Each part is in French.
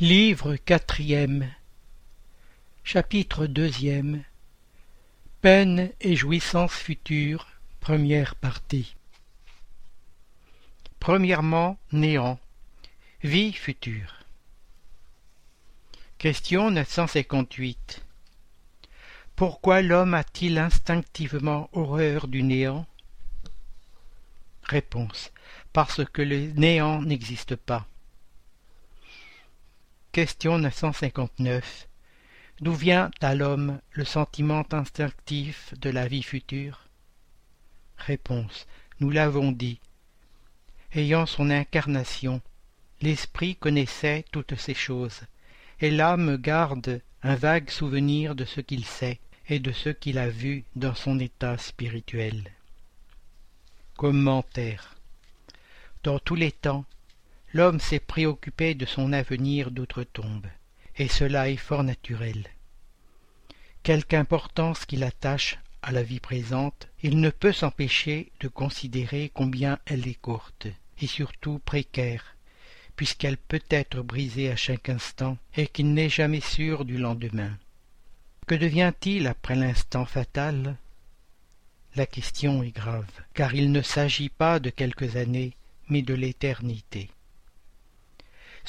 Livre quatrième Chapitre deuxième Peine et jouissance future Première partie Premièrement, néant. Vie future. Question 958. Pourquoi l'homme a-t-il instinctivement horreur du néant? Réponse. Parce que le néant n'existe pas. Question 959. D'où vient à l'homme le sentiment instinctif de la vie future? Réponse. Nous l'avons dit. Ayant son incarnation, l'esprit connaissait toutes ces choses, et l'âme garde un vague souvenir de ce qu'il sait et de ce qu'il a vu dans son état spirituel. Commentaire. Dans tous les temps, l'homme s'est préoccupé de son avenir d'outre-tombe, et cela est fort naturel. Quelque importance qu'il attache à la vie présente, il ne peut s'empêcher de considérer combien elle est courte, et surtout précaire, puisqu'elle peut être brisée à chaque instant, et qu'il n'est jamais sûr du lendemain. Que devient-il après l'instant fatal? La question est grave, car il ne s'agit pas de quelques années, mais de l'éternité.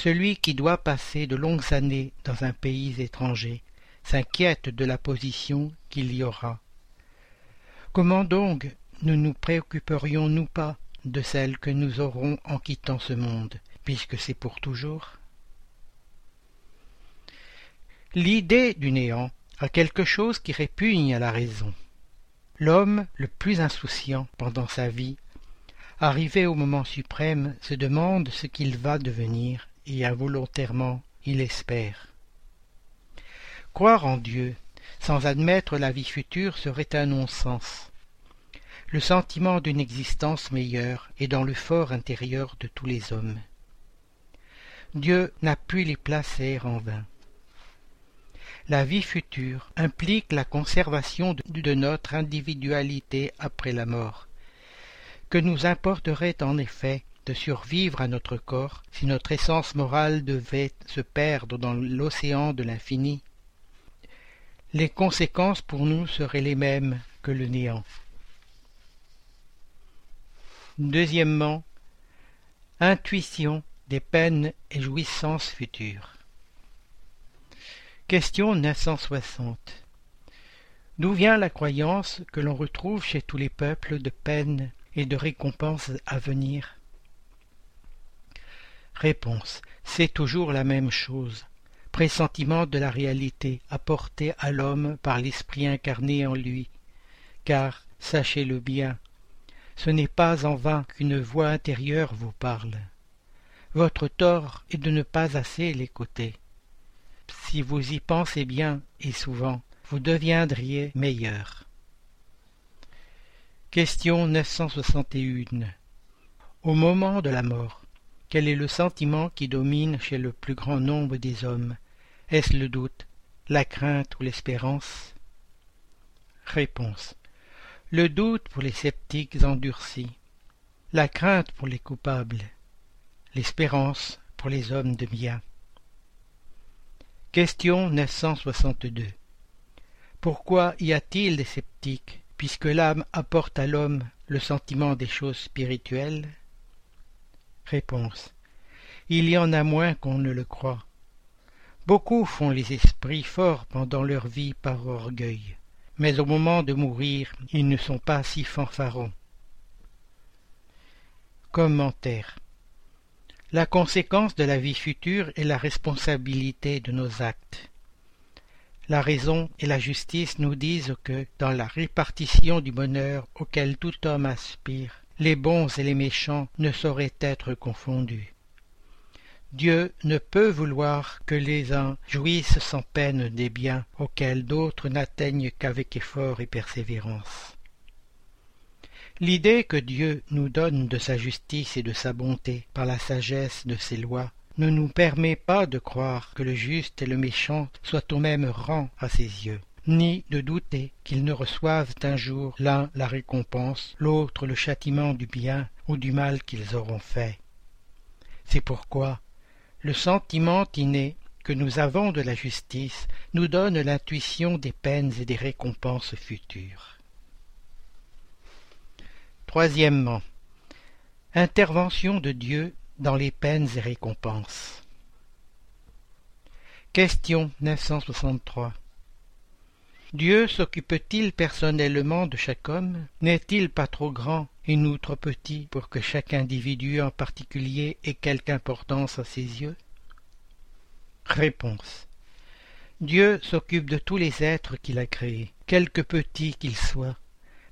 Celui qui doit passer de longues années dans un pays étranger s'inquiète de la position qu'il y aura. Comment donc ne nous préoccuperions-nous pas de celle que nous aurons en quittant ce monde, puisque c'est pour toujours? L'idée du néant a quelque chose qui répugne à la raison. L'homme le plus insouciant pendant sa vie, arrivé au moment suprême, se demande ce qu'il va devenir et involontairement il espère. Croire en Dieu sans admettre la vie future serait un non-sens. Le sentiment d'une existence meilleure est dans le fort intérieur de tous les hommes. Dieu n'a pu les placer en vain. La vie future implique la conservation de notre individualité après la mort. Que nous importerait en effet survivre à notre corps si notre essence morale devait se perdre dans l'océan de l'infini les conséquences pour nous seraient les mêmes que le néant. Deuxièmement, intuition des peines et jouissances futures. Question 960. D'où vient la croyance que l'on retrouve chez tous les peuples de peines et de récompenses à venir? Réponse. C'est toujours la même chose. Pressentiment de la réalité apportée à l'homme par l'esprit incarné en lui. Car, sachez-le bien, ce n'est pas en vain qu'une voix intérieure vous parle. Votre tort est de ne pas assez l'écouter. Si vous y pensez bien et souvent, vous deviendriez meilleur. Question 961 Au moment de la mort, quel est le sentiment qui domine chez le plus grand nombre des hommes? Est-ce le doute, la crainte ou l'espérance? Réponse. Le doute pour les sceptiques endurcis, la crainte pour les coupables, l'espérance pour les hommes de bien. Question 962. Pourquoi y a-t-il des sceptiques, puisque l'âme apporte à l'homme le sentiment des choses spirituelles? Réponse. Il y en a moins qu'on ne le croit. Beaucoup font les esprits forts pendant leur vie par orgueil, mais au moment de mourir, ils ne sont pas si fanfarons. Commentaire. La conséquence de la vie future est la responsabilité de nos actes. La raison et la justice nous disent que, dans la répartition du bonheur auquel tout homme aspire, les bons et les méchants ne sauraient être confondus. Dieu ne peut vouloir que les uns jouissent sans peine des biens auxquels d'autres n'atteignent qu'avec effort et persévérance. L'idée que Dieu nous donne de sa justice et de sa bonté par la sagesse de ses lois ne nous permet pas de croire que le juste et le méchant soient au même rang à ses yeux ni de douter qu'ils ne reçoivent un jour l'un la récompense, l'autre le châtiment du bien ou du mal qu'ils auront fait. C'est pourquoi le sentiment inné que nous avons de la justice nous donne l'intuition des peines et des récompenses futures. Troisièmement, intervention de Dieu dans les peines et récompenses. Question 963 Dieu s'occupe-t-il personnellement de chaque homme? N'est-il pas trop grand et nous trop petits pour que chaque individu en particulier ait quelque importance à ses yeux? Réponse Dieu s'occupe de tous les êtres qu'il a créés, quelque petits qu'ils soient.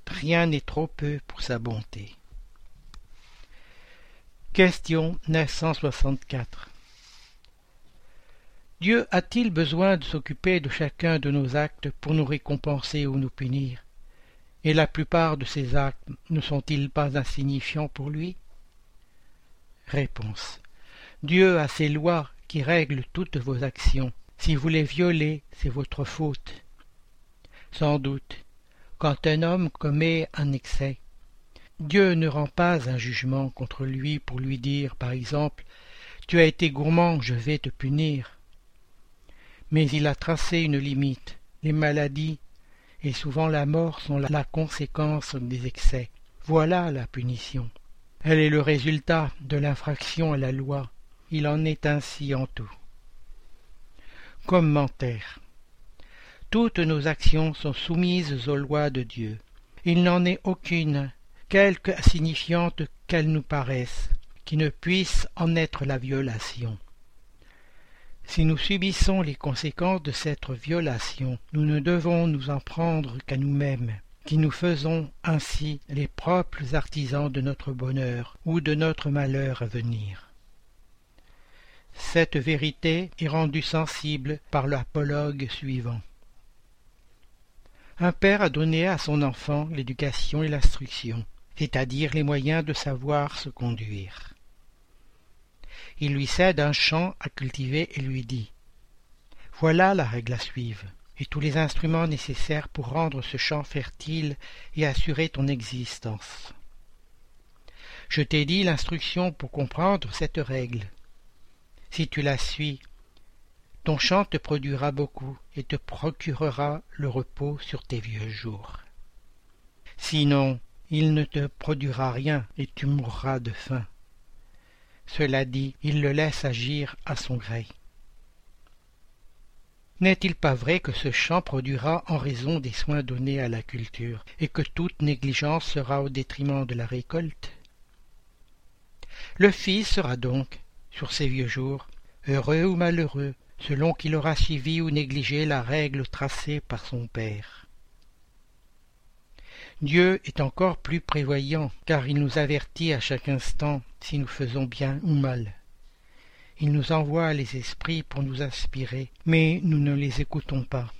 Rien n'est trop peu pour sa bonté. Question 964 Dieu a-t-il besoin de s'occuper de chacun de nos actes pour nous récompenser ou nous punir? Et la plupart de ces actes ne sont-ils pas insignifiants pour lui? Réponse Dieu a ses lois qui règlent toutes vos actions. Si vous les violez, c'est votre faute. Sans doute, quand un homme commet un excès, Dieu ne rend pas un jugement contre lui pour lui dire, par exemple, Tu as été gourmand, je vais te punir mais il a tracé une limite. Les maladies et souvent la mort sont la conséquence des excès. Voilà la punition. Elle est le résultat de l'infraction à la loi. Il en est ainsi en tout. Commentaire. Toutes nos actions sont soumises aux lois de Dieu. Il n'en est aucune, quelque insignifiante qu'elle nous paraisse, qui ne puisse en être la violation. Si nous subissons les conséquences de cette violation, nous ne devons nous en prendre qu'à nous-mêmes, qui nous faisons ainsi les propres artisans de notre bonheur ou de notre malheur à venir. Cette vérité est rendue sensible par l'apologue suivant. Un père a donné à son enfant l'éducation et l'instruction, c'est-à-dire les moyens de savoir se conduire il lui cède un champ à cultiver et lui dit Voilà la règle à suivre, et tous les instruments nécessaires pour rendre ce champ fertile et assurer ton existence. Je t'ai dit l'instruction pour comprendre cette règle. Si tu la suis, ton champ te produira beaucoup et te procurera le repos sur tes vieux jours. Sinon, il ne te produira rien et tu mourras de faim. Cela dit, il le laisse agir à son gré. N'est-il pas vrai que ce champ produira en raison des soins donnés à la culture, et que toute négligence sera au détriment de la récolte? Le fils sera donc, sur ses vieux jours, heureux ou malheureux, selon qu'il aura suivi ou négligé la règle tracée par son père. Dieu est encore plus prévoyant, car il nous avertit à chaque instant si nous faisons bien ou mal. Il nous envoie les esprits pour nous inspirer, mais nous ne les écoutons pas.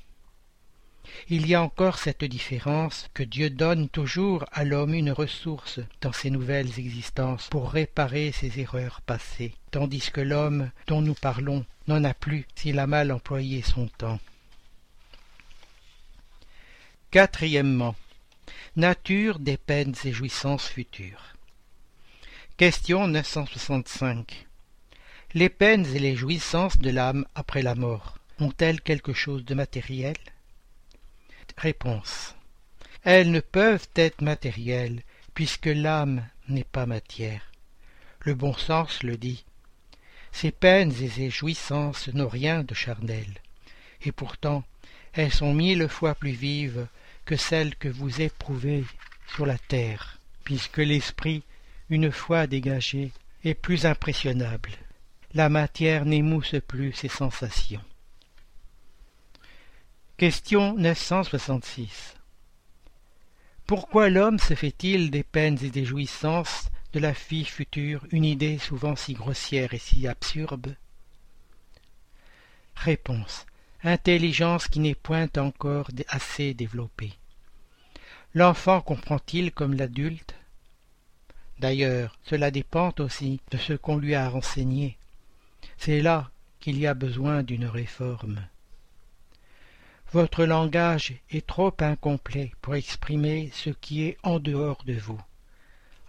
Il y a encore cette différence que Dieu donne toujours à l'homme une ressource dans ses nouvelles existences pour réparer ses erreurs passées, tandis que l'homme dont nous parlons n'en a plus s'il a mal employé son temps. Quatrièmement, Nature des peines et jouissances futures. Question 965. Les peines et les jouissances de l'âme après la mort ont-elles quelque chose de matériel? Réponse. Elles ne peuvent être matérielles, puisque l'âme n'est pas matière. Le bon sens le dit. Ces peines et ces jouissances n'ont rien de charnel, et pourtant elles sont mille fois plus vives que celle que vous éprouvez sur la terre, puisque l'esprit, une fois dégagé, est plus impressionnable. La matière n'émousse plus ses sensations. Question 966 Pourquoi l'homme se fait-il des peines et des jouissances de la fille future une idée souvent si grossière et si absurde? Réponse intelligence qui n'est point encore assez développée. L'enfant comprend-il comme l'adulte? D'ailleurs, cela dépend aussi de ce qu'on lui a renseigné. C'est là qu'il y a besoin d'une réforme. Votre langage est trop incomplet pour exprimer ce qui est en dehors de vous.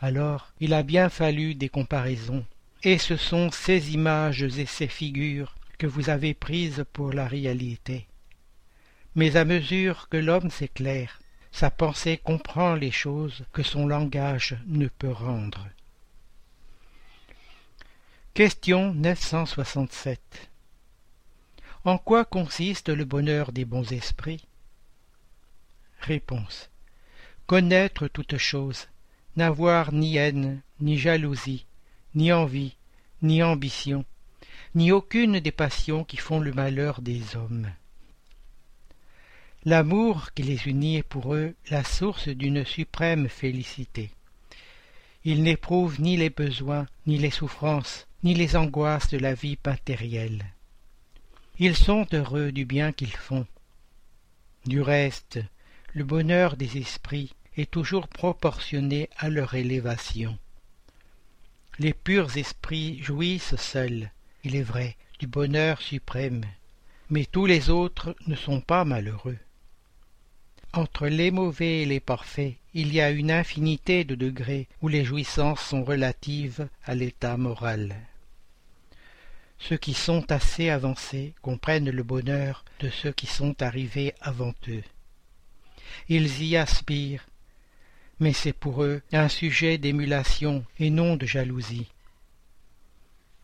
Alors, il a bien fallu des comparaisons, et ce sont ces images et ces figures que vous avez prises pour la réalité. Mais à mesure que l'homme s'éclaire, sa pensée comprend les choses que son langage ne peut rendre. Question 967 En quoi consiste le bonheur des bons esprits? Réponse Connaître toute chose, n'avoir ni haine, ni jalousie, ni envie, ni ambition, ni aucune des passions qui font le malheur des hommes. L'amour qui les unit est pour eux la source d'une suprême félicité. Ils n'éprouvent ni les besoins, ni les souffrances, ni les angoisses de la vie matérielle. Ils sont heureux du bien qu'ils font. Du reste, le bonheur des esprits est toujours proportionné à leur élévation. Les purs esprits jouissent seuls, il est vrai, du bonheur suprême, mais tous les autres ne sont pas malheureux. Entre les mauvais et les parfaits, il y a une infinité de degrés où les jouissances sont relatives à l'état moral. Ceux qui sont assez avancés comprennent le bonheur de ceux qui sont arrivés avant eux. Ils y aspirent, mais c'est pour eux un sujet d'émulation et non de jalousie.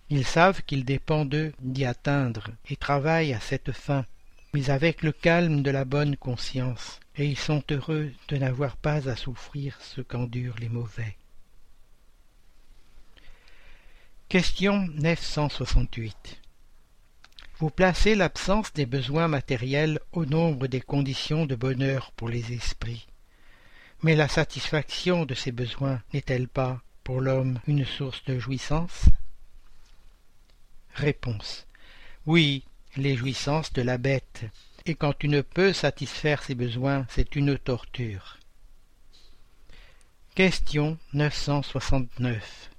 Ils savent qu'il dépend d'eux d'y atteindre et travaillent à cette fin, mais avec le calme de la bonne conscience, et ils sont heureux de n'avoir pas à souffrir ce qu'endurent les mauvais. Question 968 Vous placez l'absence des besoins matériels au nombre des conditions de bonheur pour les esprits. Mais la satisfaction de ces besoins n'est-elle pas, pour l'homme, une source de jouissance? Oui, les jouissances de la bête, et quand tu ne peux satisfaire ses besoins, c'est une torture. Question 969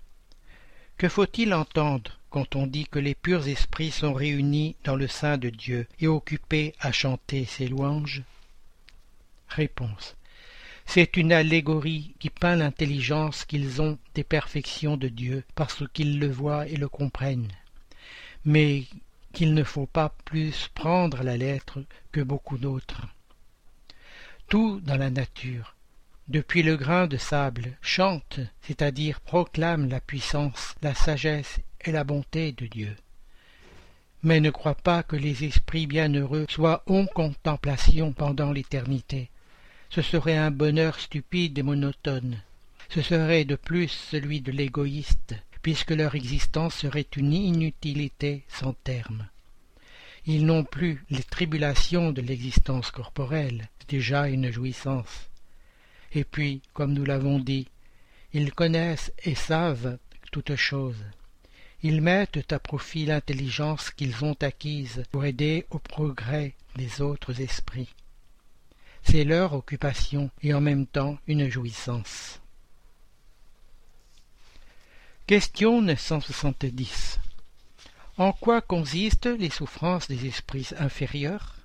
Que faut-il entendre quand on dit que les purs esprits sont réunis dans le sein de Dieu et occupés à chanter ses louanges? Réponse. C'est une allégorie qui peint l'intelligence qu'ils ont des perfections de Dieu parce qu'ils le voient et le comprennent, mais qu'il ne faut pas plus prendre la lettre que beaucoup d'autres. Tout dans la nature, depuis le grain de sable, chante, c'est-à-dire proclame la puissance, la sagesse et la bonté de Dieu. Mais ne crois pas que les esprits bienheureux soient en contemplation pendant l'éternité, ce serait un bonheur stupide et monotone. Ce serait de plus celui de l'égoïste, puisque leur existence serait une inutilité sans terme. Ils n'ont plus les tribulations de l'existence corporelle, déjà une jouissance. Et puis, comme nous l'avons dit, ils connaissent et savent toutes choses. Ils mettent à profit l'intelligence qu'ils ont acquise pour aider au progrès des autres esprits. C'est leur occupation et en même temps une jouissance. Question 970 En quoi consistent les souffrances des esprits inférieurs?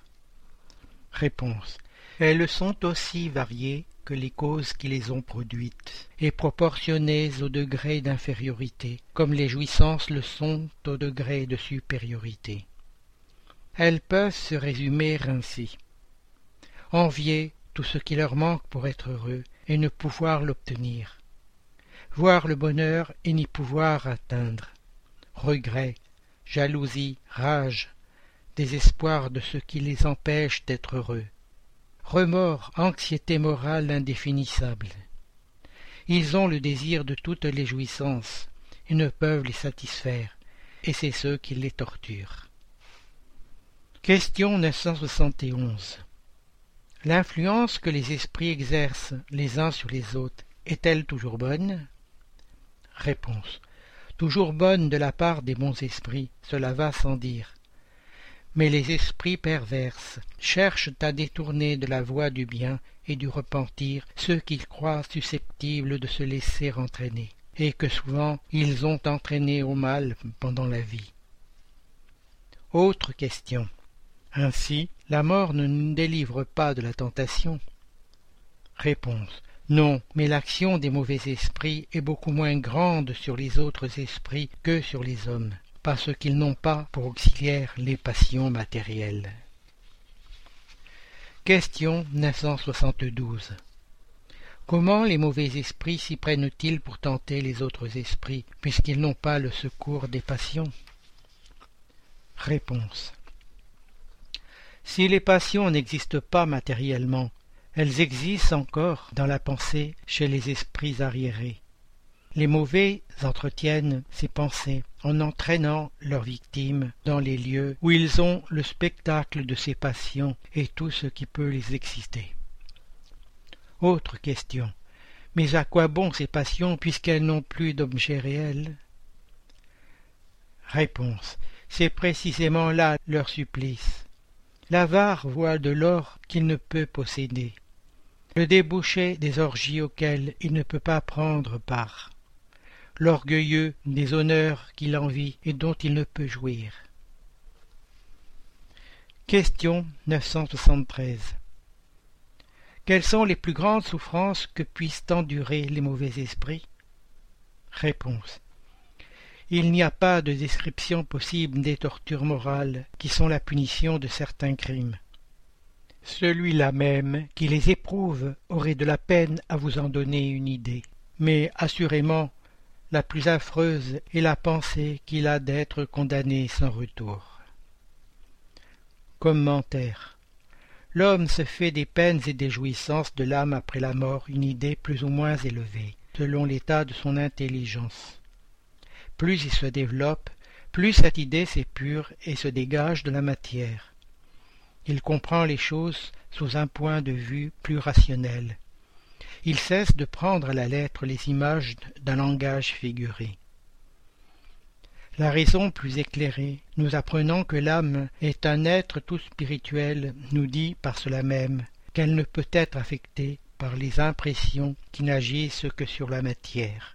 Réponse. Elles sont aussi variées que les causes qui les ont produites, et proportionnées au degré d'infériorité, comme les jouissances le sont au degré de supériorité. Elles peuvent se résumer ainsi. Envier tout ce qui leur manque pour être heureux et ne pouvoir l'obtenir, voir le bonheur et n'y pouvoir atteindre, regret, jalousie, rage, désespoir de ce qui les empêche d'être heureux, remords, anxiété morale indéfinissable. Ils ont le désir de toutes les jouissances et ne peuvent les satisfaire, et c'est ce qui les torture. Question 971 L'influence que les esprits exercent les uns sur les autres est-elle toujours bonne? Réponse. Toujours bonne de la part des bons esprits, cela va sans dire. Mais les esprits perverses cherchent à détourner de la voie du bien et du repentir ceux qu'ils croient susceptibles de se laisser entraîner, et que souvent ils ont entraîné au mal pendant la vie. Autre question. Ainsi, la mort ne nous délivre pas de la tentation? Non, mais l'action des mauvais esprits est beaucoup moins grande sur les autres esprits que sur les hommes. parce qu'ils n'ont pas pour auxiliaire les passions matérielles. Question 972 Comment les mauvais esprits s'y prennent-ils pour tenter les autres esprits, puisqu'ils n'ont pas le secours des passions? Réponse Si les passions n'existent pas matériellement, elles existent encore dans la pensée chez les esprits arriérés. Les mauvais entretiennent ces pensées en entraînant leurs victimes dans les lieux où ils ont le spectacle de ces passions et tout ce qui peut les exciter. Autre question. Mais à quoi bon ces passions puisqu'elles n'ont plus d'objet réel Réponse. C'est précisément là leur supplice. L'avare voit de l'or qu'il ne peut posséder le débouché des orgies auxquelles il ne peut pas prendre part, l'orgueilleux des honneurs qu'il envie et dont il ne peut jouir. Question 973 Quelles sont les plus grandes souffrances que puissent endurer les mauvais esprits? Réponse il n'y a pas de description possible des tortures morales qui sont la punition de certains crimes. Celui-là même qui les éprouve aurait de la peine à vous en donner une idée. Mais assurément, la plus affreuse est la pensée qu'il a d'être condamné sans retour. Commentaire. L'homme se fait des peines et des jouissances de l'âme après la mort une idée plus ou moins élevée, selon l'état de son intelligence. Plus il se développe, plus cette idée s'épure et se dégage de la matière il comprend les choses sous un point de vue plus rationnel. Il cesse de prendre à la lettre les images d'un langage figuré. La raison plus éclairée, nous apprenant que l'âme est un être tout spirituel, nous dit par cela même qu'elle ne peut être affectée par les impressions qui n'agissent que sur la matière.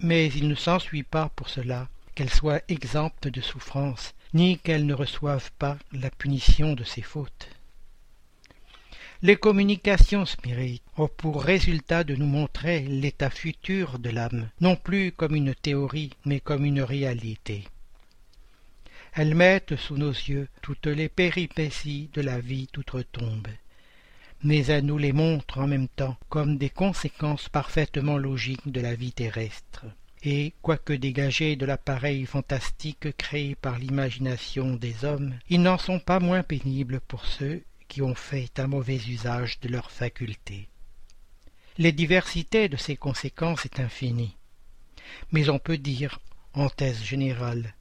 Mais il ne s'ensuit pas pour cela qu'elle soit exempte de souffrance ni qu'elles ne reçoivent pas la punition de ses fautes. Les communications spirites ont pour résultat de nous montrer l'état futur de l'âme, non plus comme une théorie, mais comme une réalité. Elles mettent sous nos yeux toutes les péripéties de la vie d'outre-tombe, mais elles nous les montrent en même temps comme des conséquences parfaitement logiques de la vie terrestre et, quoique dégagés de l'appareil fantastique créé par l'imagination des hommes, ils n'en sont pas moins pénibles pour ceux qui ont fait un mauvais usage de leurs facultés. Les diversités de ces conséquences est infinie. Mais on peut dire, en thèse générale,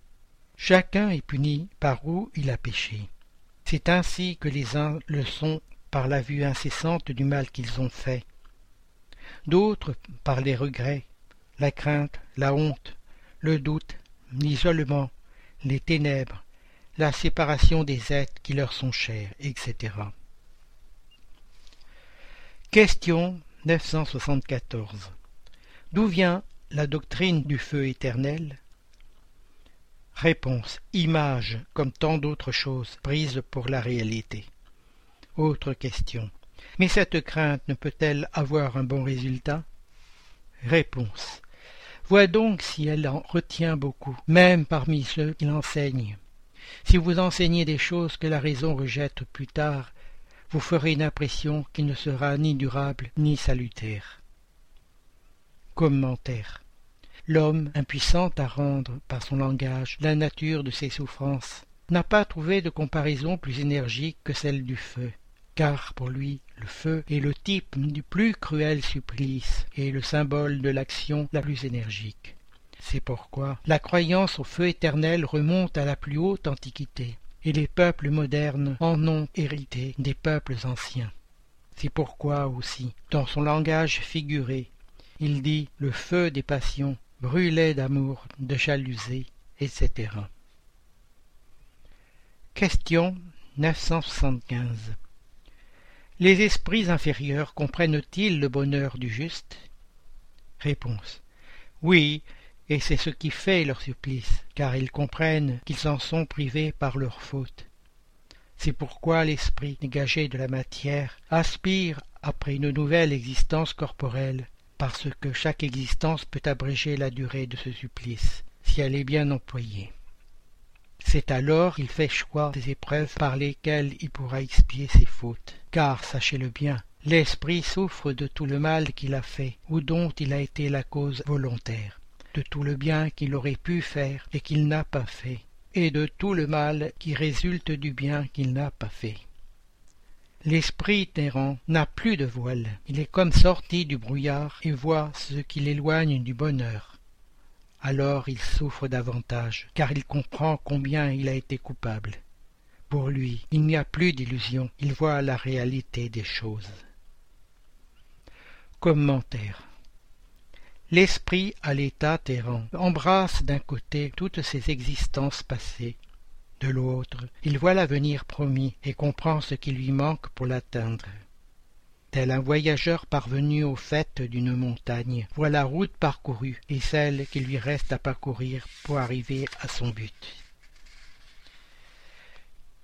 chacun est puni par où il a péché. C'est ainsi que les uns le sont par la vue incessante du mal qu'ils ont fait, d'autres par les regrets, la crainte, la honte, le doute, l'isolement, les ténèbres, la séparation des êtres qui leur sont chers, etc. Question 974. D'où vient la doctrine du feu éternel? Réponse. Image, comme tant d'autres choses, prises pour la réalité. Autre question. Mais cette crainte ne peut-elle avoir un bon résultat? Réponse. Vois donc si elle en retient beaucoup, même parmi ceux qui l'enseignent. Si vous enseignez des choses que la raison rejette plus tard, vous ferez une impression qui ne sera ni durable ni salutaire. Commentaire. L'homme, impuissant à rendre par son langage la nature de ses souffrances, n'a pas trouvé de comparaison plus énergique que celle du feu car pour lui le feu est le type du plus cruel supplice et le symbole de l'action la plus énergique. C'est pourquoi la croyance au feu éternel remonte à la plus haute antiquité, et les peuples modernes en ont hérité des peuples anciens. C'est pourquoi aussi, dans son langage figuré, il dit le feu des passions, brûlait d'amour, de jalousie, etc. Question 975 les esprits inférieurs comprennent-ils le bonheur du juste? Réponse. Oui, et c'est ce qui fait leur supplice, car ils comprennent qu'ils en sont privés par leur faute. C'est pourquoi l'esprit dégagé de la matière aspire après une nouvelle existence corporelle, parce que chaque existence peut abréger la durée de ce supplice, si elle est bien employée. C'est alors qu'il fait choix des épreuves par lesquelles il pourra expier ses fautes. Car, sachez-le bien, l'esprit souffre de tout le mal qu'il a fait, ou dont il a été la cause volontaire, de tout le bien qu'il aurait pu faire et qu'il n'a pas fait, et de tout le mal qui résulte du bien qu'il n'a pas fait. L'esprit errant n'a plus de voile, il est comme sorti du brouillard et voit ce qui l'éloigne du bonheur. Alors il souffre davantage, car il comprend combien il a été coupable. Pour lui, il n'y a plus d'illusion, il voit la réalité des choses. Commentaire L'esprit à l'état errant embrasse d'un côté toutes ses existences passées, de l'autre, il voit l'avenir promis et comprend ce qui lui manque pour l'atteindre. Tel un voyageur parvenu au fait d'une montagne, voit la route parcourue et celle qu'il lui reste à parcourir pour arriver à son but.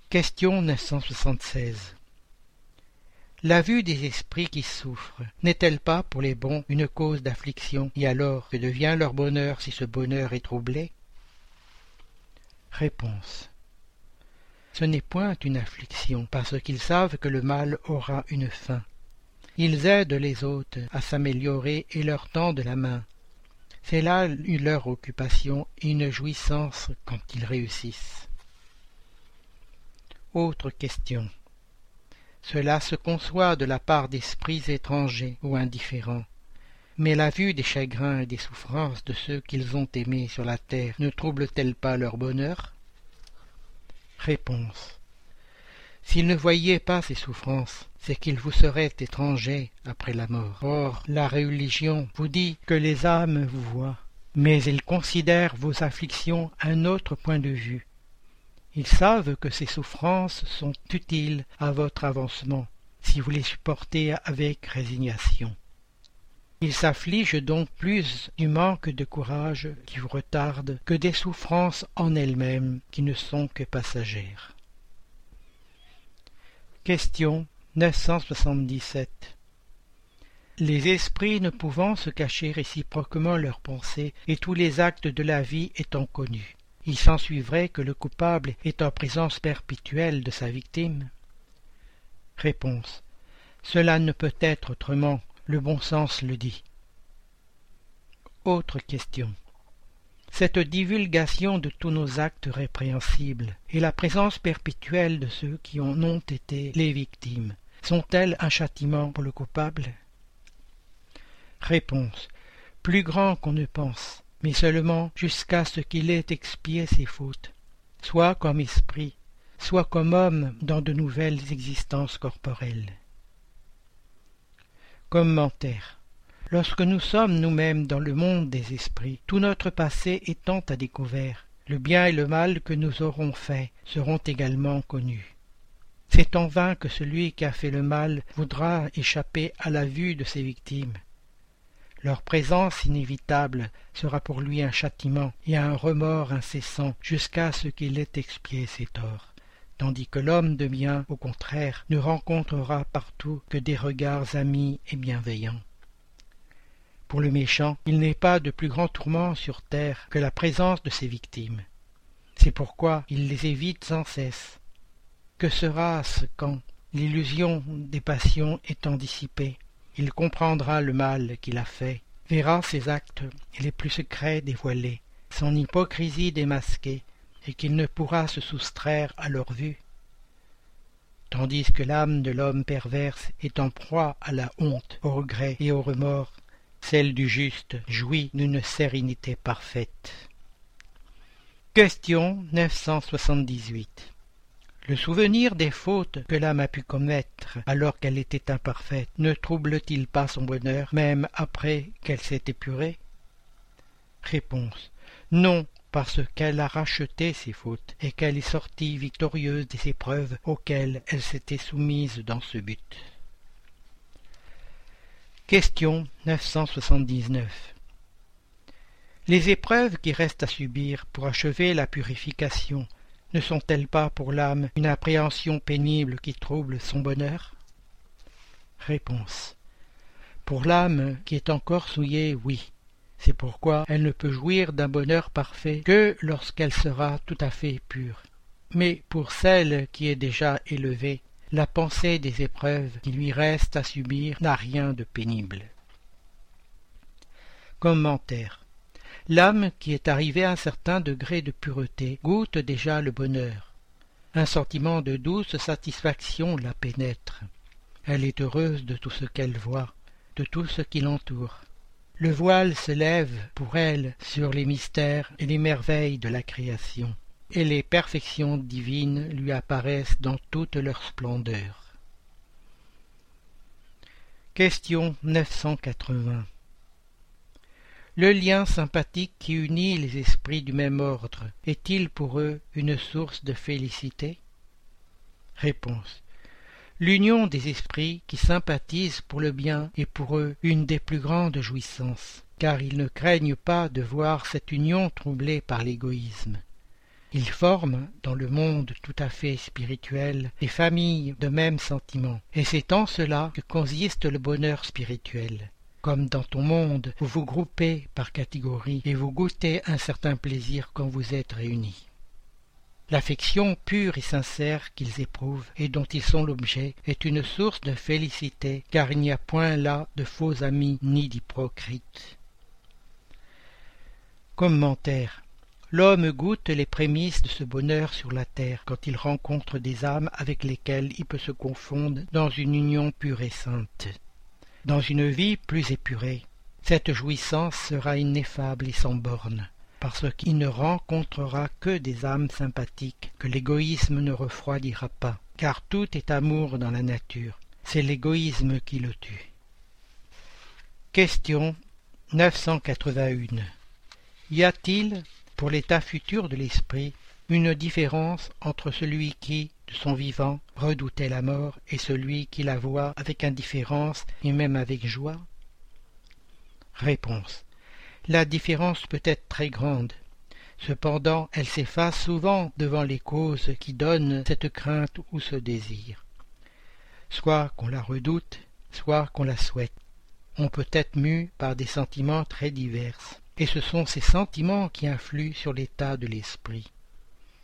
Question 976 La vue des esprits qui souffrent n'est-elle pas pour les bons une cause d'affliction? Et alors que devient leur bonheur si ce bonheur est troublé? Réponse. Ce n'est point une affliction, parce qu'ils savent que le mal aura une fin. Ils aident les autres à s'améliorer et leur tendent la main. C'est là leur occupation et une jouissance quand ils réussissent. Autre question. Cela se conçoit de la part d'esprits étrangers ou indifférents. Mais la vue des chagrins et des souffrances de ceux qu'ils ont aimés sur la terre ne trouble-t-elle pas leur bonheur? Réponse. S'ils ne voyaient pas ces souffrances, c'est qu'ils vous seraient étrangers après la mort. Or, la religion vous dit que les âmes vous voient, mais ils considèrent vos afflictions un autre point de vue. Ils savent que ces souffrances sont utiles à votre avancement, si vous les supportez avec résignation. Ils s'affligent donc plus du manque de courage qui vous retarde que des souffrances en elles-mêmes qui ne sont que passagères. Question 977 Les esprits ne pouvant se cacher réciproquement leurs pensées et tous les actes de la vie étant connus, il s'ensuivrait que le coupable est en présence perpétuelle de sa victime Réponse Cela ne peut être autrement le bon sens le dit. Autre question. Cette divulgation de tous nos actes répréhensibles et la présence perpétuelle de ceux qui en ont été les victimes sont-elles un châtiment pour le coupable? Réponse. Plus grand qu'on ne pense, mais seulement jusqu'à ce qu'il ait expié ses fautes, soit comme esprit, soit comme homme dans de nouvelles existences corporelles. Commentaire. Lorsque nous sommes nous-mêmes dans le monde des esprits, tout notre passé étant à découvert, le bien et le mal que nous aurons fait seront également connus. C'est en vain que celui qui a fait le mal voudra échapper à la vue de ses victimes. Leur présence inévitable sera pour lui un châtiment et un remords incessant jusqu'à ce qu'il ait expié ses torts tandis que l'homme de bien, au contraire, ne rencontrera partout que des regards amis et bienveillants. Pour le méchant, il n'est pas de plus grand tourment sur terre que la présence de ses victimes. C'est pourquoi il les évite sans cesse. Que sera-ce quand, l'illusion des passions étant dissipée, il comprendra le mal qu'il a fait, verra ses actes les plus secrets dévoilés, son hypocrisie démasquée, et qu'il ne pourra se soustraire à leur vue. Tandis que l'âme de l'homme perverse est en proie à la honte au regret et au remords celle du juste jouit d'une sérénité parfaite. Question 978 le souvenir des fautes que l'âme a pu commettre alors qu'elle était imparfaite ne trouble-t-il pas son bonheur même après qu'elle s'est épurée? Réponse. Non parce qu'elle a racheté ses fautes et qu'elle est sortie victorieuse des épreuves auxquelles elle s'était soumise dans ce but. Question 979 Les épreuves qui restent à subir pour achever la purification ne sont-elles pas pour l'âme une appréhension pénible qui trouble son bonheur? Réponse Pour l'âme qui est encore souillée, oui, C'est pourquoi elle ne peut jouir d'un bonheur parfait que lorsqu'elle sera tout à fait pure. Mais pour celle qui est déjà élevée, la pensée des épreuves qui lui restent à subir n'a rien de pénible. Commentaire. L'âme qui est arrivée à un certain degré de pureté goûte déjà le bonheur. Un sentiment de douce satisfaction la pénètre. Elle est heureuse de tout ce qu'elle voit, de tout ce qui l'entoure. Le voile se lève pour elle sur les mystères et les merveilles de la création, et les perfections divines lui apparaissent dans toute leur splendeur. Question 980 Le lien sympathique qui unit les esprits du même ordre est-il pour eux une source de félicité? Réponse L'union des esprits qui sympathisent pour le bien est pour eux une des plus grandes jouissances, car ils ne craignent pas de voir cette union troublée par l'égoïsme. Ils forment, dans le monde tout à fait spirituel, des familles de même sentiment, et c'est en cela que consiste le bonheur spirituel. Comme dans ton monde, vous vous groupez par catégories et vous goûtez un certain plaisir quand vous êtes réunis. L'affection pure et sincère qu'ils éprouvent et dont ils sont l'objet est une source de félicité, car il n'y a point là de faux amis ni d'hypocrites. Commentaire. L'homme goûte les prémices de ce bonheur sur la terre quand il rencontre des âmes avec lesquelles il peut se confondre dans une union pure et sainte. Dans une vie plus épurée, cette jouissance sera ineffable et sans bornes parce qu'il ne rencontrera que des âmes sympathiques que l'égoïsme ne refroidira pas, car tout est amour dans la nature, c'est l'égoïsme qui le tue. Question 981 Y a-t-il, pour l'état futur de l'esprit, une différence entre celui qui, son vivant, redoutait la mort et celui qui la voit avec indifférence et même avec joie Réponse la différence peut être très grande. Cependant, elle s'efface souvent devant les causes qui donnent cette crainte ou ce désir. Soit qu'on la redoute, soit qu'on la souhaite. On peut être mu par des sentiments très divers, et ce sont ces sentiments qui influent sur l'état de l'esprit.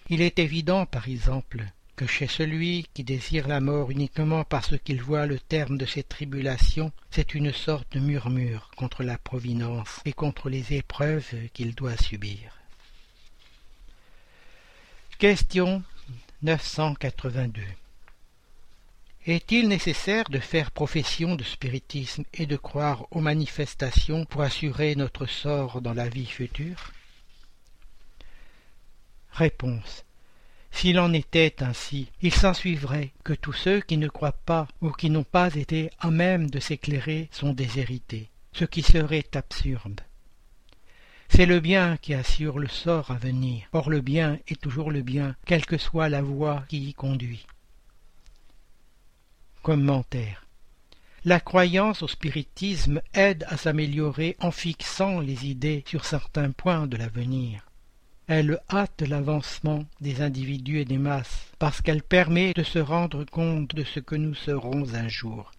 Il est évident, par exemple, que chez celui qui désire la mort uniquement parce qu'il voit le terme de ses tribulations, c'est une sorte de murmure contre la providence et contre les épreuves qu'il doit subir. Question 982 Est-il nécessaire de faire profession de spiritisme et de croire aux manifestations pour assurer notre sort dans la vie future? Réponse s'il en était ainsi, il s'ensuivrait que tous ceux qui ne croient pas ou qui n'ont pas été à même de s'éclairer sont déshérités, ce qui serait absurde. C'est le bien qui assure le sort à venir. Or le bien est toujours le bien, quelle que soit la voie qui y conduit. Commentaire. La croyance au spiritisme aide à s'améliorer en fixant les idées sur certains points de l'avenir. Elle hâte l'avancement des individus et des masses, parce qu'elle permet de se rendre compte de ce que nous serons un jour.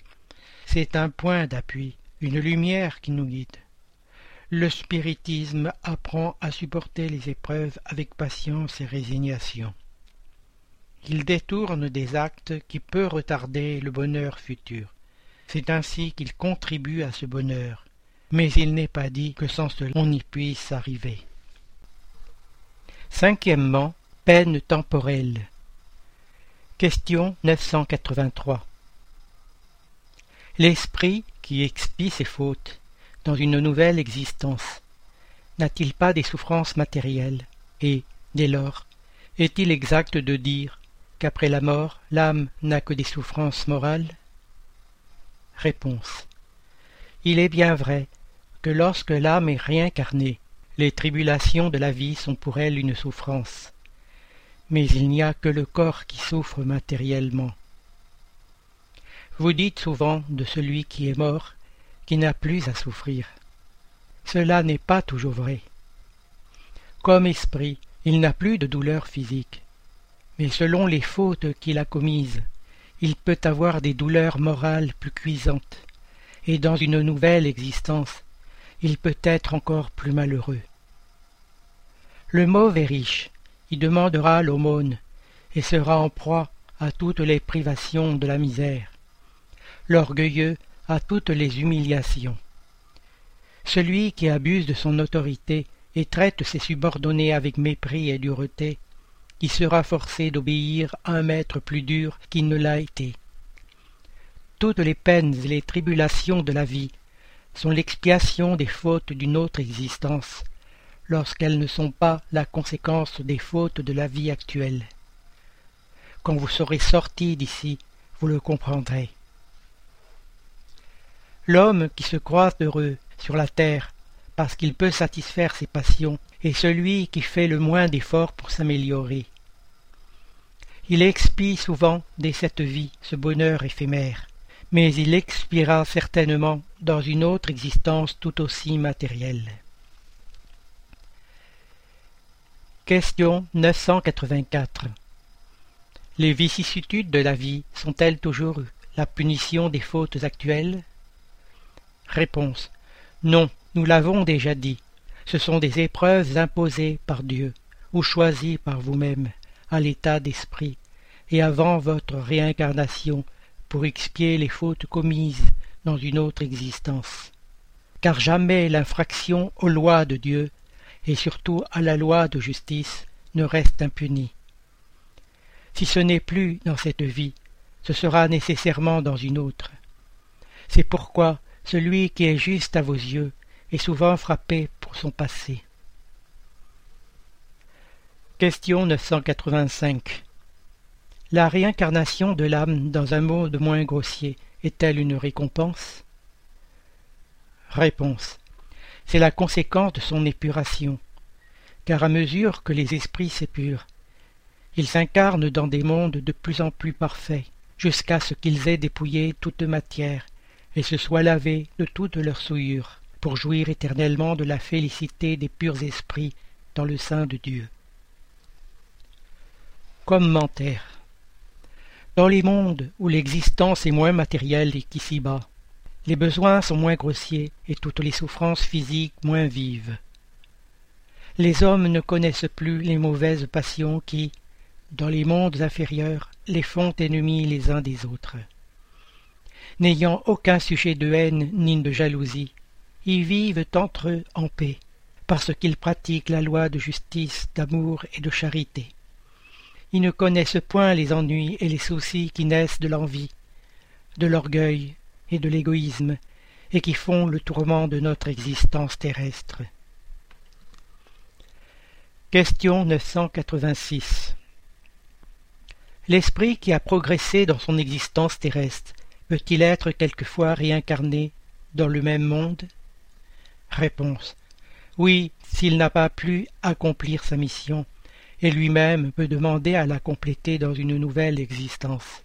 C'est un point d'appui, une lumière qui nous guide. Le spiritisme apprend à supporter les épreuves avec patience et résignation. Il détourne des actes qui peuvent retarder le bonheur futur. C'est ainsi qu'il contribue à ce bonheur, mais il n'est pas dit que sans cela on y puisse arriver. Cinquièmement, peine temporelle. Question 983. L'esprit qui expie ses fautes dans une nouvelle existence n'a-t-il pas des souffrances matérielles et, dès lors, est-il exact de dire qu'après la mort l'âme n'a que des souffrances morales? Réponse. Il est bien vrai que lorsque l'âme est réincarnée les tribulations de la vie sont pour elle une souffrance. Mais il n'y a que le corps qui souffre matériellement. Vous dites souvent de celui qui est mort qui n'a plus à souffrir. Cela n'est pas toujours vrai. Comme esprit, il n'a plus de douleur physique. Mais selon les fautes qu'il a commises, il peut avoir des douleurs morales plus cuisantes, et dans une nouvelle existence, il peut être encore plus malheureux. Le mauve est riche, il demandera l'aumône, et sera en proie à toutes les privations de la misère. L'orgueilleux à toutes les humiliations. Celui qui abuse de son autorité et traite ses subordonnés avec mépris et dureté, qui sera forcé d'obéir à un maître plus dur qu'il ne l'a été. Toutes les peines et les tribulations de la vie sont l'expiation des fautes d'une autre existence, lorsqu'elles ne sont pas la conséquence des fautes de la vie actuelle. Quand vous serez sorti d'ici, vous le comprendrez. L'homme qui se croit heureux sur la terre parce qu'il peut satisfaire ses passions est celui qui fait le moins d'efforts pour s'améliorer. Il expie souvent dès cette vie ce bonheur éphémère, mais il expira certainement dans une autre existence tout aussi matérielle. Question 984 Les vicissitudes de la vie sont-elles toujours la punition des fautes actuelles? Réponse Non, nous l'avons déjà dit. Ce sont des épreuves imposées par Dieu, ou choisies par vous-même, à l'état d'esprit, et avant votre réincarnation, pour expier les fautes commises dans une autre existence. Car jamais l'infraction aux lois de Dieu, et surtout à la loi de justice, ne reste impunie. Si ce n'est plus dans cette vie, ce sera nécessairement dans une autre. C'est pourquoi celui qui est juste à vos yeux est souvent frappé pour son passé. Question 985 La réincarnation de l'âme dans un monde moins grossier est-elle une récompense? Réponse C'est la conséquence de son épuration, car à mesure que les esprits s'épurent, ils s'incarnent dans des mondes de plus en plus parfaits, jusqu'à ce qu'ils aient dépouillé toute matière et se soient lavés de toutes leurs souillures, pour jouir éternellement de la félicité des purs esprits dans le sein de Dieu. Commentaire Dans les mondes où l'existence est moins matérielle qu'ici-bas, les besoins sont moins grossiers et toutes les souffrances physiques moins vives. Les hommes ne connaissent plus les mauvaises passions qui, dans les mondes inférieurs, les font ennemis les uns des autres n'ayant aucun sujet de haine ni de jalousie, y vivent entre eux en paix, parce qu'ils pratiquent la loi de justice, d'amour et de charité. Ils ne connaissent point les ennuis et les soucis qui naissent de l'envie, de l'orgueil et de l'égoïsme, et qui font le tourment de notre existence terrestre. Question 986 L'esprit qui a progressé dans son existence terrestre peut-il être quelquefois réincarné dans le même monde? Réponse. Oui, s'il n'a pas pu accomplir sa mission, et lui-même peut demander à la compléter dans une nouvelle existence.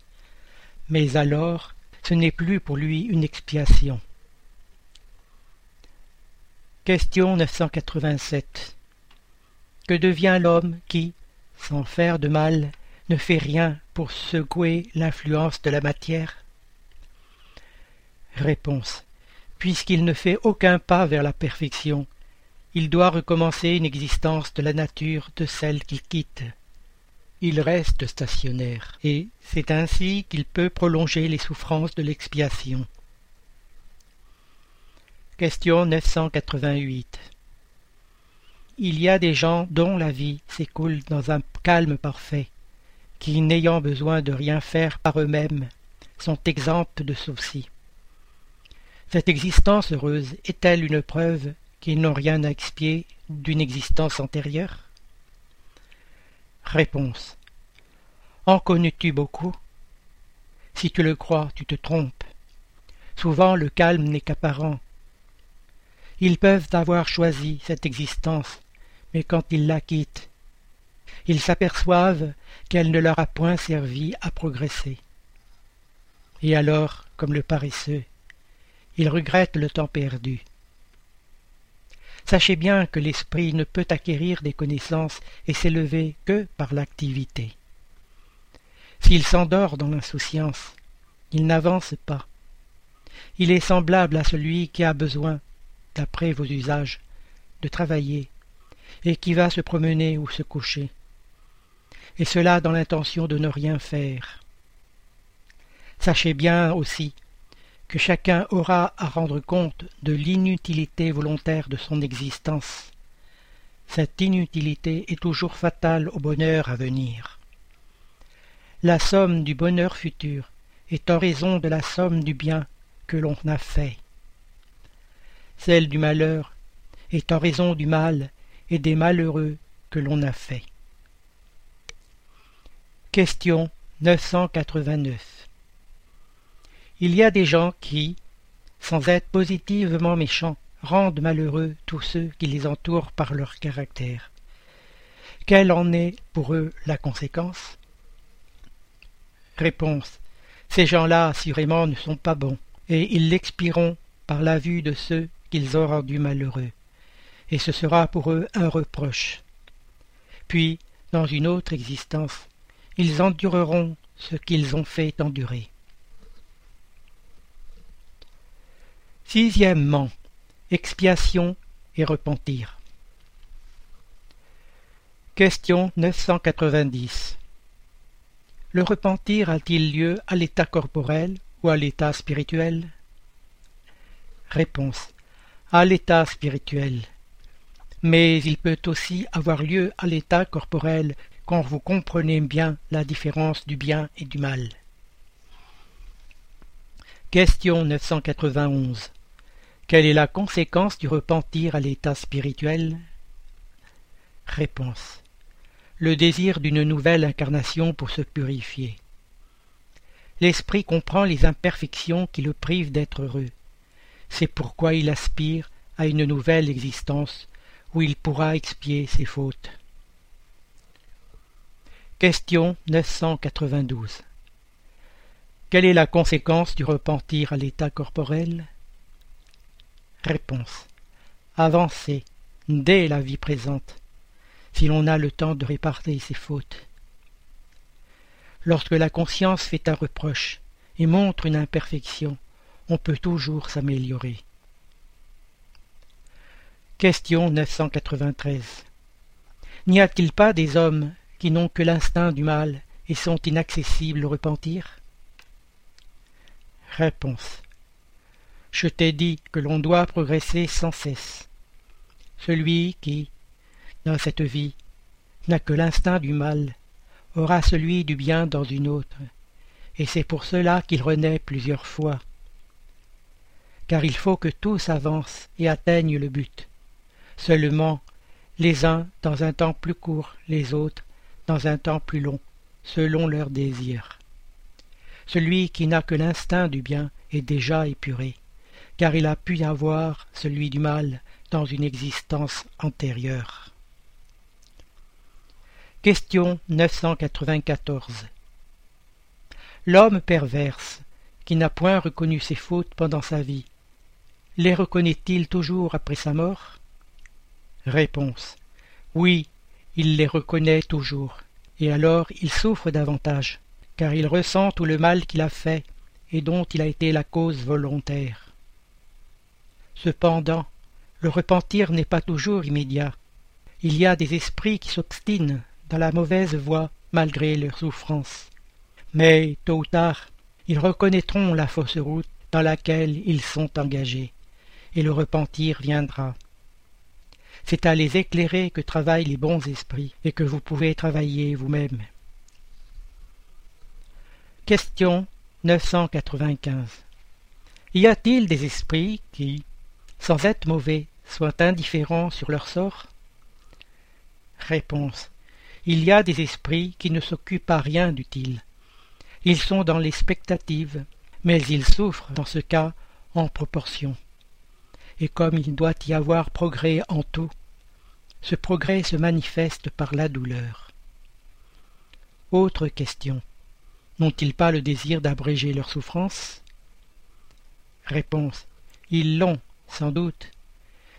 Mais alors, ce n'est plus pour lui une expiation. Question 987 Que devient l'homme qui, sans faire de mal, ne fait rien pour secouer l'influence de la matière? Réponse. Puisqu'il ne fait aucun pas vers la perfection, il doit recommencer une existence de la nature de celle qu'il quitte. Il reste stationnaire, et c'est ainsi qu'il peut prolonger les souffrances de l'expiation. Question 988 Il y a des gens dont la vie s'écoule dans un calme parfait, qui, n'ayant besoin de rien faire par eux-mêmes, sont exempts de soucis. Cette existence heureuse est-elle une preuve qu'ils n'ont rien à expier d'une existence antérieure? Réponse. En connais-tu beaucoup? Si tu le crois, tu te trompes. Souvent le calme n'est qu'apparent. Ils peuvent avoir choisi cette existence, mais quand ils la quittent, ils s'aperçoivent qu'elle ne leur a point servi à progresser. Et alors, comme le paresseux, il regrette le temps perdu. Sachez bien que l'esprit ne peut acquérir des connaissances et s'élever que par l'activité. S'il s'endort dans l'insouciance, il n'avance pas. Il est semblable à celui qui a besoin, d'après vos usages, de travailler, et qui va se promener ou se coucher, et cela dans l'intention de ne rien faire. Sachez bien aussi que chacun aura à rendre compte de l'inutilité volontaire de son existence. Cette inutilité est toujours fatale au bonheur à venir. La somme du bonheur futur est en raison de la somme du bien que l'on a fait. Celle du malheur est en raison du mal et des malheureux que l'on a fait. Question 989 Il y a des gens qui, sans être positivement méchants, rendent malheureux tous ceux qui les entourent par leur caractère. Quelle en est pour eux la conséquence? Réponse. Ces gens-là assurément ne sont pas bons, et ils l'expireront par la vue de ceux qu'ils ont rendus malheureux, et ce sera pour eux un reproche. Puis, dans une autre existence, ils endureront ce qu'ils ont fait endurer. Sixièmement, expiation et repentir. Question 990 Le repentir a-t-il lieu à l'état corporel ou à l'état spirituel? Réponse à l'état spirituel. Mais il peut aussi avoir lieu à l'état corporel quand vous comprenez bien la différence du bien et du mal. Question 991. Quelle est la conséquence du repentir à l'état spirituel? Réponse. Le désir d'une nouvelle incarnation pour se purifier. L'esprit comprend les imperfections qui le privent d'être heureux. C'est pourquoi il aspire à une nouvelle existence où il pourra expier ses fautes. Question 992 Quelle est la conséquence du repentir à l'état corporel? Réponse Avancer dès la vie présente, si l'on a le temps de réparer ses fautes. Lorsque la conscience fait un reproche et montre une imperfection, on peut toujours s'améliorer. Question 993 N'y a-t-il pas des hommes qui n'ont que l'instinct du mal et sont inaccessibles au repentir? Réponse Je t'ai dit que l'on doit progresser sans cesse. Celui qui, dans cette vie, n'a que l'instinct du mal, aura celui du bien dans une autre, et c'est pour cela qu'il renaît plusieurs fois car il faut que tous avancent et atteignent le but. Seulement, les uns dans un temps plus court, les autres dans un temps plus long, selon leurs désirs. Celui qui n'a que l'instinct du bien est déjà épuré, car il a pu avoir celui du mal dans une existence antérieure. Question 994 L'homme perverse, qui n'a point reconnu ses fautes pendant sa vie, les reconnaît-il toujours après sa mort? Réponse. Oui, il les reconnaît toujours, et alors il souffre davantage, car il ressent tout le mal qu'il a fait et dont il a été la cause volontaire. Cependant, le repentir n'est pas toujours immédiat. Il y a des esprits qui s'obstinent dans la mauvaise voie malgré leurs souffrances. Mais, tôt ou tard, ils reconnaîtront la fausse route dans laquelle ils sont engagés et le repentir viendra. C'est à les éclairer que travaillent les bons esprits et que vous pouvez travailler vous-même. Question 995 Y a-t-il des esprits qui, sans être mauvais, soient indifférents sur leur sort Réponse Il y a des esprits qui ne s'occupent à rien d'utile. Ils sont dans l'expectative, mais ils souffrent dans ce cas en proportion et comme il doit y avoir progrès en tout, ce progrès se manifeste par la douleur. Autre question. N'ont-ils pas le désir d'abréger leur souffrance? Réponse. Ils l'ont, sans doute,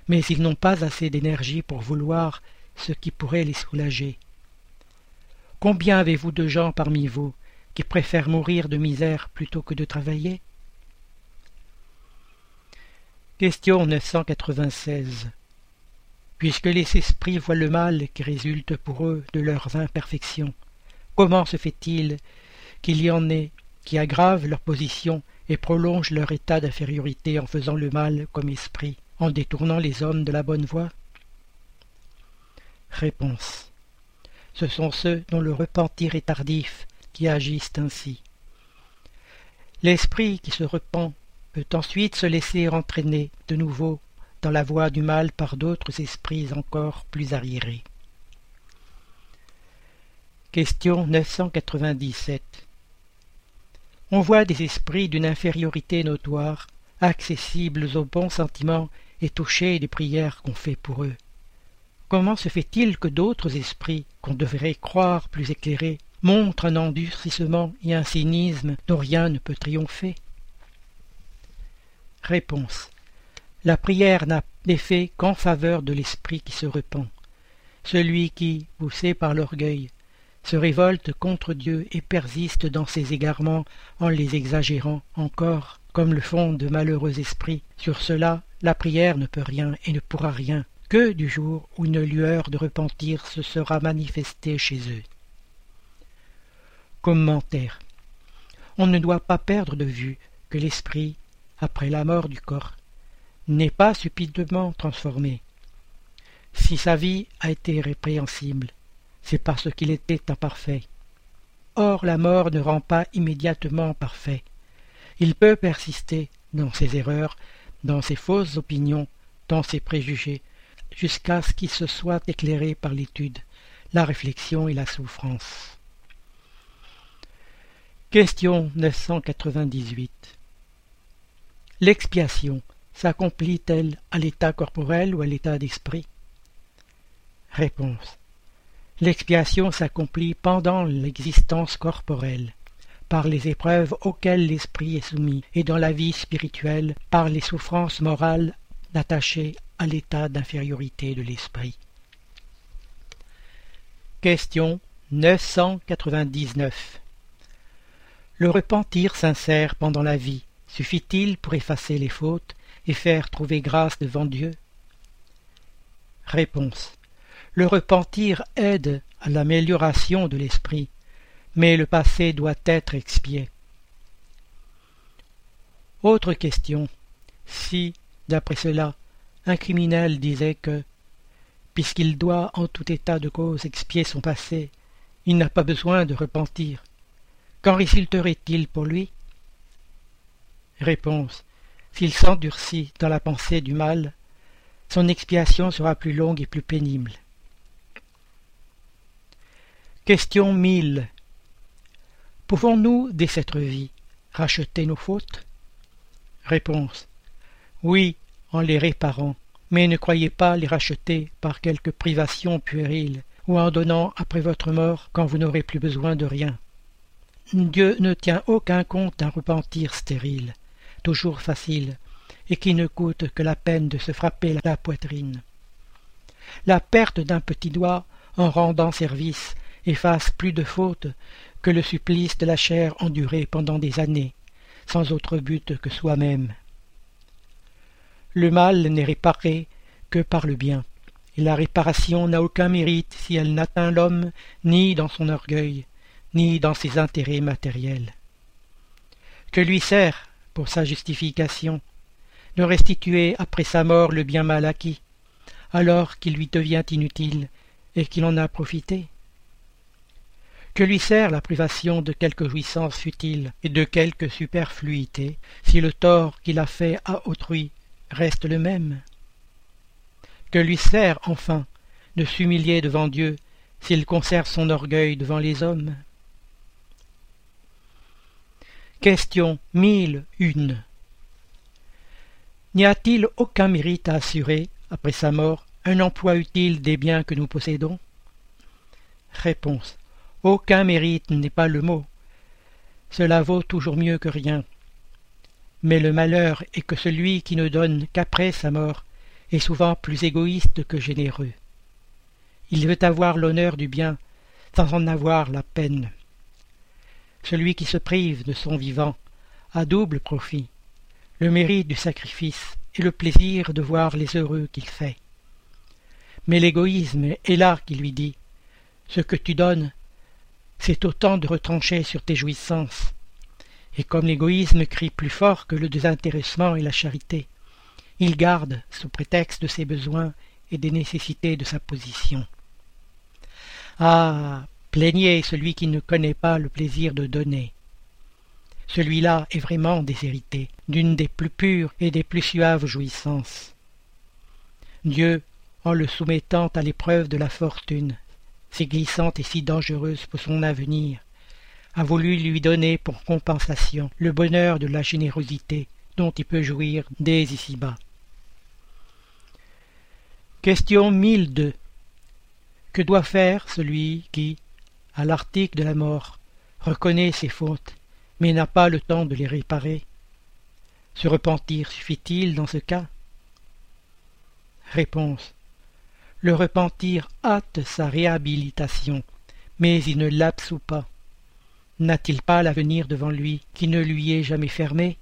mais ils n'ont pas assez d'énergie pour vouloir ce qui pourrait les soulager. Combien avez-vous de gens parmi vous qui préfèrent mourir de misère plutôt que de travailler? Question 996 Puisque les esprits voient le mal qui résulte pour eux de leurs imperfections, comment se fait-il qu'il y en ait qui aggravent leur position et prolongent leur état d'infériorité en faisant le mal comme esprit, en détournant les hommes de la bonne voie? Réponse. Ce sont ceux dont le repentir est tardif qui agissent ainsi. L'esprit qui se repent peut ensuite se laisser entraîner de nouveau dans la voie du mal par d'autres esprits encore plus arriérés. Question 997 On voit des esprits d'une infériorité notoire, accessibles aux bons sentiments et touchés des prières qu'on fait pour eux. Comment se fait-il que d'autres esprits, qu'on devrait croire plus éclairés, montrent un endurcissement et un cynisme dont rien ne peut triompher? Réponse. La prière n'a d'effet qu'en faveur de l'esprit qui se repent. Celui qui, poussé par l'orgueil, se révolte contre Dieu et persiste dans ses égarements en les exagérant encore, comme le font de malheureux esprits. Sur cela, la prière ne peut rien et ne pourra rien, que du jour où une lueur de repentir se sera manifestée chez eux. Commentaire. On ne doit pas perdre de vue que l'esprit, après la mort du corps, n'est pas stupidement transformé. Si sa vie a été répréhensible, c'est parce qu'il était imparfait. Or la mort ne rend pas immédiatement parfait. Il peut persister dans ses erreurs, dans ses fausses opinions, dans ses préjugés, jusqu'à ce qu'il se soit éclairé par l'étude, la réflexion et la souffrance. Question 998 L'expiation s'accomplit-elle à l'état corporel ou à l'état d'esprit? Réponse. L'expiation s'accomplit pendant l'existence corporelle, par les épreuves auxquelles l'esprit est soumis, et dans la vie spirituelle, par les souffrances morales attachées à l'état d'infériorité de l'esprit. Question 999 Le repentir sincère pendant la vie suffit-il pour effacer les fautes et faire trouver grâce devant Dieu? Réponse. Le repentir aide à l'amélioration de l'esprit, mais le passé doit être expié. Autre question. Si, d'après cela, un criminel disait que, puisqu'il doit en tout état de cause expier son passé, il n'a pas besoin de repentir, qu'en résulterait-il pour lui? Réponse. S'il s'endurcit dans la pensée du mal, son expiation sera plus longue et plus pénible. Question mille. Pouvons-nous, dès cette vie, racheter nos fautes? Réponse. Oui, en les réparant, mais ne croyez pas les racheter par quelque privation puérile, ou en donnant après votre mort quand vous n'aurez plus besoin de rien. Dieu ne tient aucun compte d'un repentir stérile toujours facile, et qui ne coûte que la peine de se frapper la poitrine. La perte d'un petit doigt, en rendant service, efface plus de fautes que le supplice de la chair enduré pendant des années, sans autre but que soi-même. Le mal n'est réparé que par le bien, et la réparation n'a aucun mérite si elle n'atteint l'homme ni dans son orgueil, ni dans ses intérêts matériels. Que lui sert, pour sa justification, de restituer après sa mort le bien mal acquis, alors qu'il lui devient inutile et qu'il en a profité? Que lui sert la privation de quelque jouissance futile et de quelque superfluité, si le tort qu'il a fait à autrui reste le même? Que lui sert, enfin, de s'humilier devant Dieu s'il conserve son orgueil devant les hommes? Question mille une. N'y a-t-il aucun mérite à assurer, après sa mort, un emploi utile des biens que nous possédons? Réponse. Aucun mérite n'est pas le mot. Cela vaut toujours mieux que rien. Mais le malheur est que celui qui ne donne qu'après sa mort est souvent plus égoïste que généreux. Il veut avoir l'honneur du bien sans en avoir la peine. Celui qui se prive de son vivant a double profit, le mérite du sacrifice et le plaisir de voir les heureux qu'il fait. Mais l'égoïsme est là qui lui dit Ce que tu donnes, c'est autant de retrancher sur tes jouissances. Et comme l'égoïsme crie plus fort que le désintéressement et la charité, il garde, sous prétexte de ses besoins et des nécessités de sa position. Ah. Plaignez celui qui ne connaît pas le plaisir de donner. Celui-là est vraiment déshérité d'une des plus pures et des plus suaves jouissances. Dieu, en le soumettant à l'épreuve de la fortune, si glissante et si dangereuse pour son avenir, a voulu lui donner pour compensation le bonheur de la générosité dont il peut jouir dès ici-bas. Question 1002 Que doit faire celui qui, à l'article de la mort, reconnaît ses fautes, mais n'a pas le temps de les réparer? Se repentir suffit-il dans ce cas? Réponse Le repentir hâte sa réhabilitation, mais il ne l'absout pas. N'a-t-il pas l'avenir devant lui qui ne lui est jamais fermé?